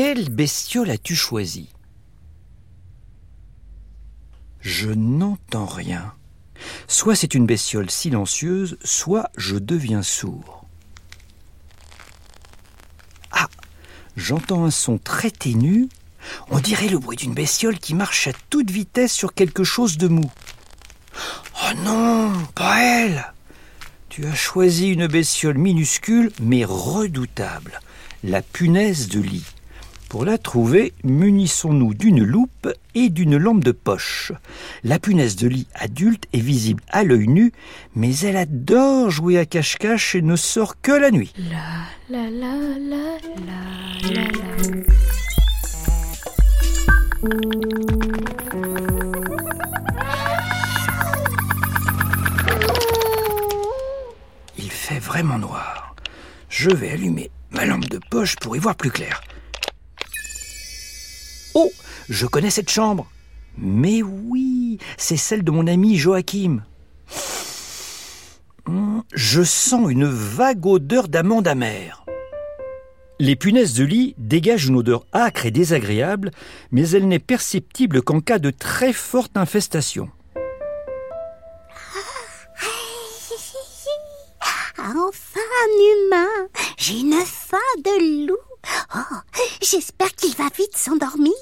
Quelle bestiole as-tu choisi Je n'entends rien. Soit c'est une bestiole silencieuse, soit je deviens sourd. Ah J'entends un son très ténu. On dirait le bruit d'une bestiole qui marche à toute vitesse sur quelque chose de mou. Oh non, pas elle Tu as choisi une bestiole minuscule mais redoutable, la punaise de lit. Pour la trouver, munissons-nous d'une loupe et d'une lampe de poche. La punaise de lit adulte est visible à l'œil nu, mais elle adore jouer à cache-cache et ne sort que la nuit. La, la, la, la, la, la, la. Il fait vraiment noir. Je vais allumer ma lampe de poche pour y voir plus clair. Je connais cette chambre. Mais oui, c'est celle de mon ami Joachim. Hmm, je sens une vague odeur d'amande amère. Les punaises de lit dégagent une odeur âcre et désagréable, mais elle n'est perceptible qu'en cas de très forte infestation. Enfin un humain J'ai une faim de loup Oh, j'espère qu'il va vite s'endormir.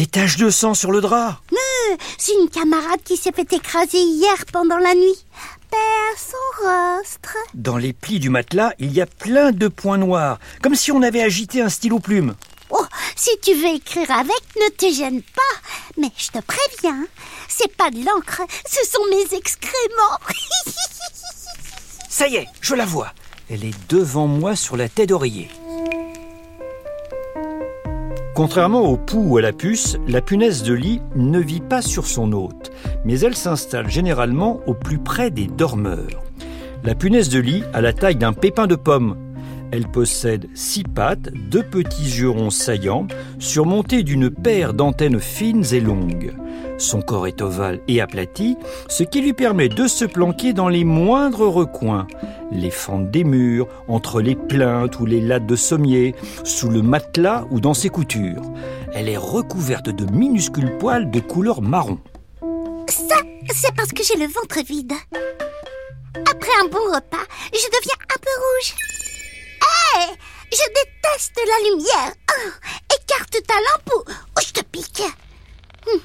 Des taches de sang sur le drap euh, C'est une camarade qui s'est fait écraser hier pendant la nuit. Père son rostre. Dans les plis du matelas, il y a plein de points noirs, comme si on avait agité un stylo plume. Oh, si tu veux écrire avec, ne te gêne pas. Mais je te préviens, c'est pas de l'encre, ce sont mes excréments. Ça y est, je la vois. Elle est devant moi sur la tête d'oreiller. Contrairement au pou ou à la puce, la punaise de lit ne vit pas sur son hôte, mais elle s'installe généralement au plus près des dormeurs. La punaise de lit a la taille d'un pépin de pomme. Elle possède six pattes, deux petits yeux ronds saillants, surmontés d'une paire d'antennes fines et longues. Son corps est ovale et aplati, ce qui lui permet de se planquer dans les moindres recoins, les fentes des murs, entre les plaintes ou les lattes de sommier, sous le matelas ou dans ses coutures. Elle est recouverte de minuscules poils de couleur marron. Ça, c'est parce que j'ai le ventre vide. Après un bon repas, je deviens un peu rouge. Hé Je déteste la lumière oh, Écarte ta lampe ou, je te pique hum.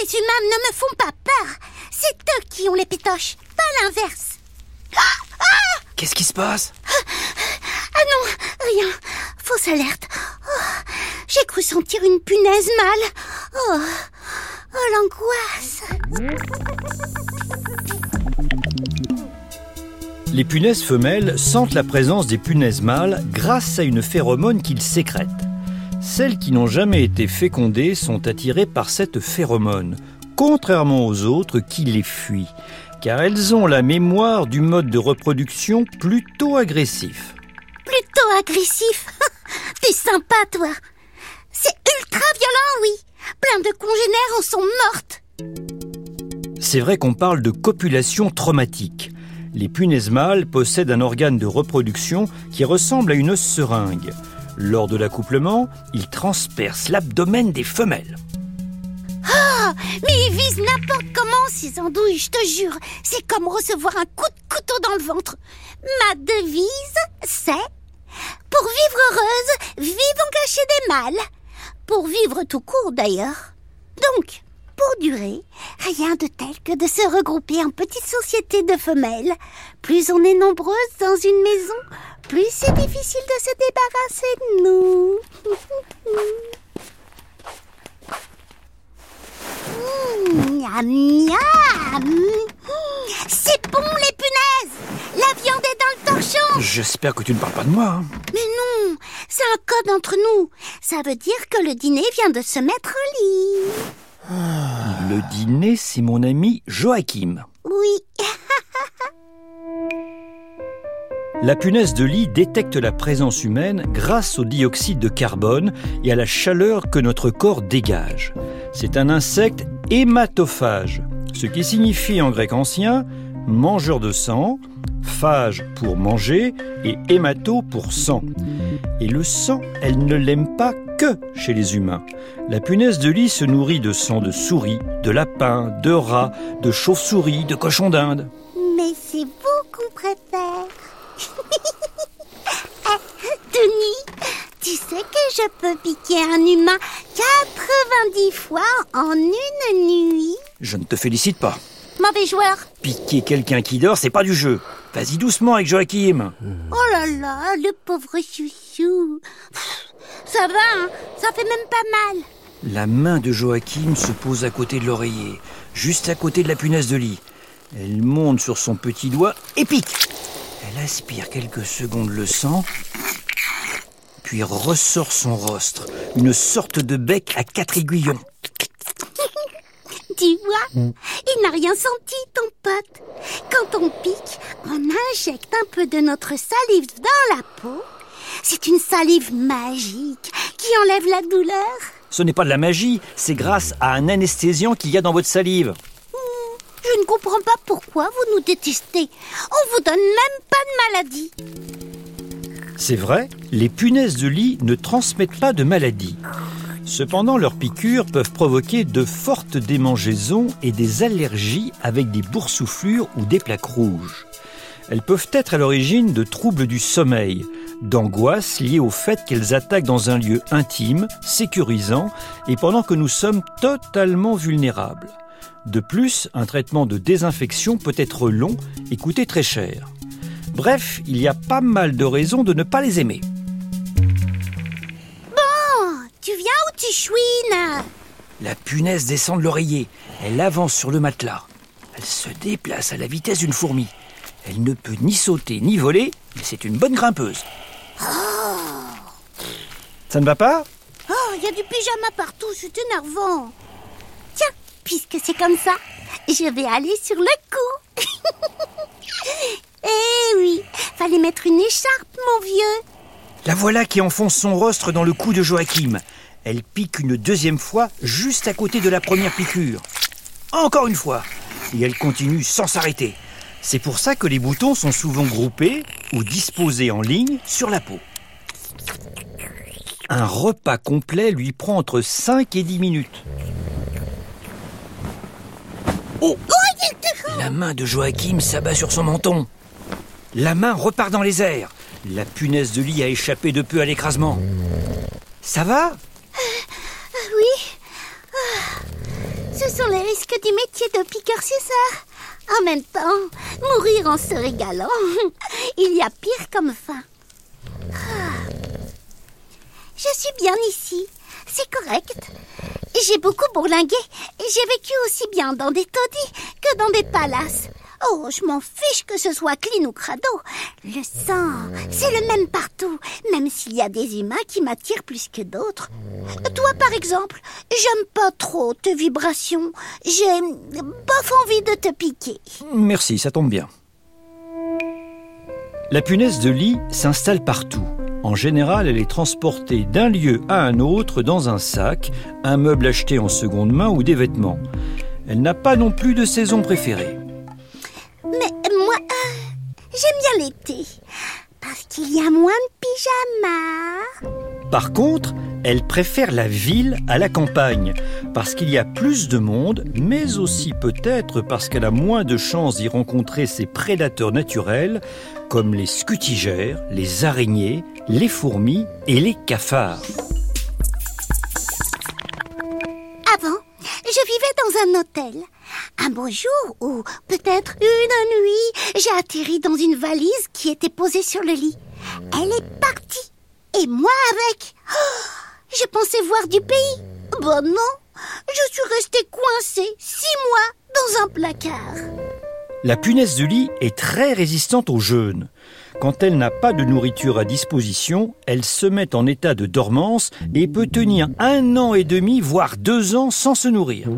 Les humains ne me font pas peur. C'est eux qui ont les pétoches, pas l'inverse. Ah, ah Qu'est-ce qui se passe Ah non, rien. Fausse alerte. Oh, j'ai cru sentir une punaise mâle. Oh, oh l'angoisse. Les punaises femelles sentent la présence des punaises mâles grâce à une phéromone qu'ils sécrètent. Celles qui n'ont jamais été fécondées sont attirées par cette phéromone, contrairement aux autres qui les fuient, car elles ont la mémoire du mode de reproduction plutôt agressif. Plutôt agressif? T'es sympa, toi C'est ultra violent, oui Plein de congénères en sont mortes C'est vrai qu'on parle de copulation traumatique. Les punaises mâles possèdent un organe de reproduction qui ressemble à une seringue. Lors de l'accouplement, il transperce l'abdomen des femelles. Ah Mais ils visent n'importe comment, ces andouilles, je te jure. C'est comme recevoir un coup de couteau dans le ventre. Ma devise, c'est Pour vivre heureuse, vivons cachés des mâles. Pour vivre tout court, d'ailleurs. Donc, pour durer, rien de tel que de se regrouper en petites sociétés de femelles. Plus on est nombreuses dans une maison, plus c'est difficile de se débarrasser de nous. miam, miam. C'est bon les punaises La viande est dans le torchon J'espère que tu ne parles pas de moi. Hein. Mais non C'est un code entre nous. Ça veut dire que le dîner vient de se mettre en lit. Le dîner, c'est mon ami Joachim. Oui. La punaise de lit détecte la présence humaine grâce au dioxyde de carbone et à la chaleur que notre corps dégage. C'est un insecte hématophage, ce qui signifie en grec ancien mangeur de sang, phage pour manger et hémato pour sang. Et le sang, elle ne l'aime pas que chez les humains. La punaise de lit se nourrit de sang de souris, de lapins, de rats, de chauves-souris, de cochons d'Inde. Mais c'est vous qu'on préfère. Denis, tu sais que je peux piquer un humain 90 fois en une nuit Je ne te félicite pas. Mauvais joueur. Piquer quelqu'un qui dort, c'est pas du jeu. Vas-y doucement avec Joachim. Oh là là, le pauvre chouchou. Ça va, hein ça fait même pas mal. La main de Joachim se pose à côté de l'oreiller, juste à côté de la punaise de lit. Elle monte sur son petit doigt et pique. Elle aspire quelques secondes le sang, puis ressort son rostre, une sorte de bec à quatre aiguillons. Tu vois, il n'a rien senti, ton pote. Quand on pique, on injecte un peu de notre salive dans la peau. C'est une salive magique qui enlève la douleur. Ce n'est pas de la magie, c'est grâce à un anesthésiant qu'il y a dans votre salive. Je ne comprends pas pourquoi vous nous détestez. On vous donne même pas de maladie. C'est vrai, les punaises de lit ne transmettent pas de maladie. Cependant, leurs piqûres peuvent provoquer de fortes démangeaisons et des allergies avec des boursouflures ou des plaques rouges. Elles peuvent être à l'origine de troubles du sommeil, d'angoisses liées au fait qu'elles attaquent dans un lieu intime, sécurisant, et pendant que nous sommes totalement vulnérables. De plus, un traitement de désinfection peut être long et coûter très cher. Bref, il y a pas mal de raisons de ne pas les aimer. La punaise descend de l'oreiller. Elle avance sur le matelas. Elle se déplace à la vitesse d'une fourmi. Elle ne peut ni sauter ni voler, mais c'est une bonne grimpeuse. Ça ne va pas? Oh, il y a du pyjama partout, c'est énervant. Tiens, puisque c'est comme ça, je vais aller sur le cou. eh oui, fallait mettre une écharpe, mon vieux. La voilà qui enfonce son rostre dans le cou de Joachim. Elle pique une deuxième fois juste à côté de la première piqûre. Encore une fois. Et elle continue sans s'arrêter. C'est pour ça que les boutons sont souvent groupés ou disposés en ligne sur la peau. Un repas complet lui prend entre 5 et 10 minutes. Oh La main de Joachim s'abat sur son menton. La main repart dans les airs. La punaise de lit a échappé de peu à l'écrasement. Ça va Oui. Ah, Ce sont les risques du métier de piqueur, c'est ça? En même temps, mourir en se régalant, il y a pire comme fin. Ah. Je suis bien ici, c'est correct. J'ai beaucoup bourlingué. J'ai vécu aussi bien dans des taudis que dans des palaces. Oh, je m'en fiche que ce soit clean ou crado. Le sang, c'est le même partout, même s'il y a des humains qui m'attirent plus que d'autres. Toi, par exemple, j'aime pas trop tes vibrations. J'ai bof envie de te piquer. Merci, ça tombe bien. La punaise de lit s'installe partout. En général, elle est transportée d'un lieu à un autre dans un sac, un meuble acheté en seconde main ou des vêtements. Elle n'a pas non plus de saison préférée. J'aime bien l'été. Parce qu'il y a moins de pyjamas. Par contre, elle préfère la ville à la campagne, parce qu'il y a plus de monde, mais aussi peut-être parce qu'elle a moins de chances d'y rencontrer ses prédateurs naturels, comme les scutigères, les araignées, les fourmis et les cafards. Avant, je vivais dans un hôtel. Un beau jour, ou peut-être une nuit, j'ai atterri dans une valise qui était posée sur le lit. Elle est partie. Et moi avec. Oh, je pensais voir du pays. Bon non, je suis restée coincée six mois dans un placard. La punaise de lit est très résistante au jeûne. Quand elle n'a pas de nourriture à disposition, elle se met en état de dormance et peut tenir un an et demi, voire deux ans sans se nourrir.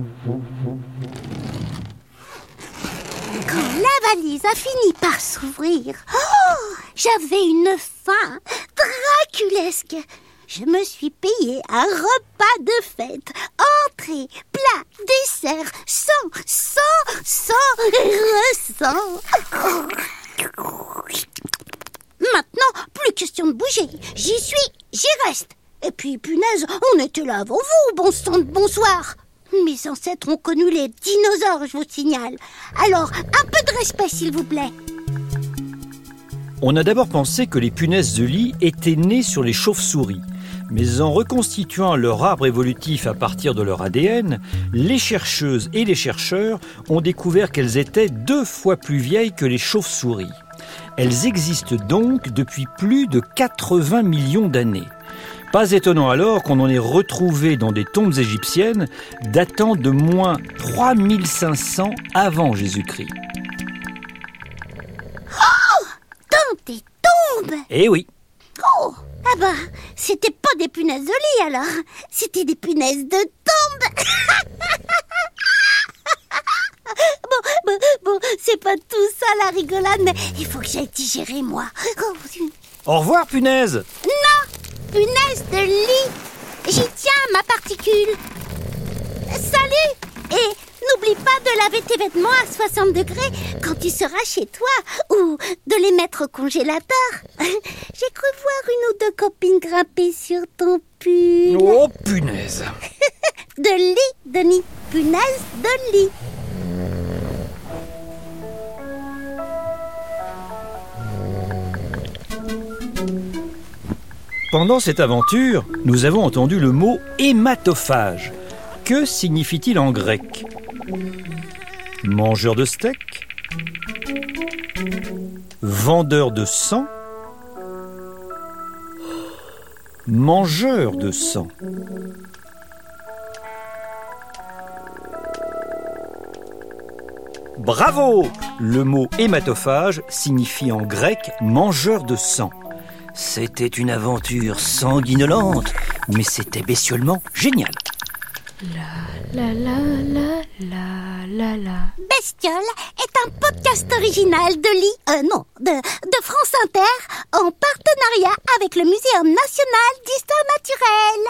La valise a fini par s'ouvrir, oh, j'avais une faim draculesque. Je me suis payé un repas de fête. Entrée, plat, dessert, sang, sang, sang, ressent. Maintenant, plus question de bouger. J'y suis, j'y reste. Et puis, punaise, on était là avant vous, bon sang de bonsoir. Mes ancêtres ont connu les dinosaures, je vous signale. Alors, un peu de respect, s'il vous plaît. On a d'abord pensé que les punaises de lit étaient nées sur les chauves-souris. Mais en reconstituant leur arbre évolutif à partir de leur ADN, les chercheuses et les chercheurs ont découvert qu'elles étaient deux fois plus vieilles que les chauves-souris. Elles existent donc depuis plus de 80 millions d'années. Pas étonnant alors qu'on en ait retrouvé dans des tombes égyptiennes datant de moins 3500 avant Jésus-Christ. Oh Dans des tombes! Eh oui. Oh Ah bah, c'était pas des punaises de lit alors. C'était des punaises de tombe. Bon, bon, bon, c'est pas tout ça la rigolade, mais il faut que j'aille digérer moi. Oh, Au revoir, punaise Punaise de lit J'y tiens, ma particule Salut Et n'oublie pas de laver tes vêtements à 60 degrés quand tu seras chez toi ou de les mettre au congélateur. J'ai cru voir une ou deux copines grimper sur ton pull. Oh, punaise De lit, Denis. Punaise de lit. Pendant cette aventure, nous avons entendu le mot hématophage. Que signifie-t-il en grec? Mangeur de steak? Vendeur de sang? Mangeur de sang? Bravo Le mot hématophage signifie en grec mangeur de sang. C'était une aventure sanguinolente, mais c'était bestiolement génial. La la la la la la la. Bestiole est un podcast original de l'I, euh, non, de, de France Inter, en partenariat avec le Muséum national d'histoire naturelle.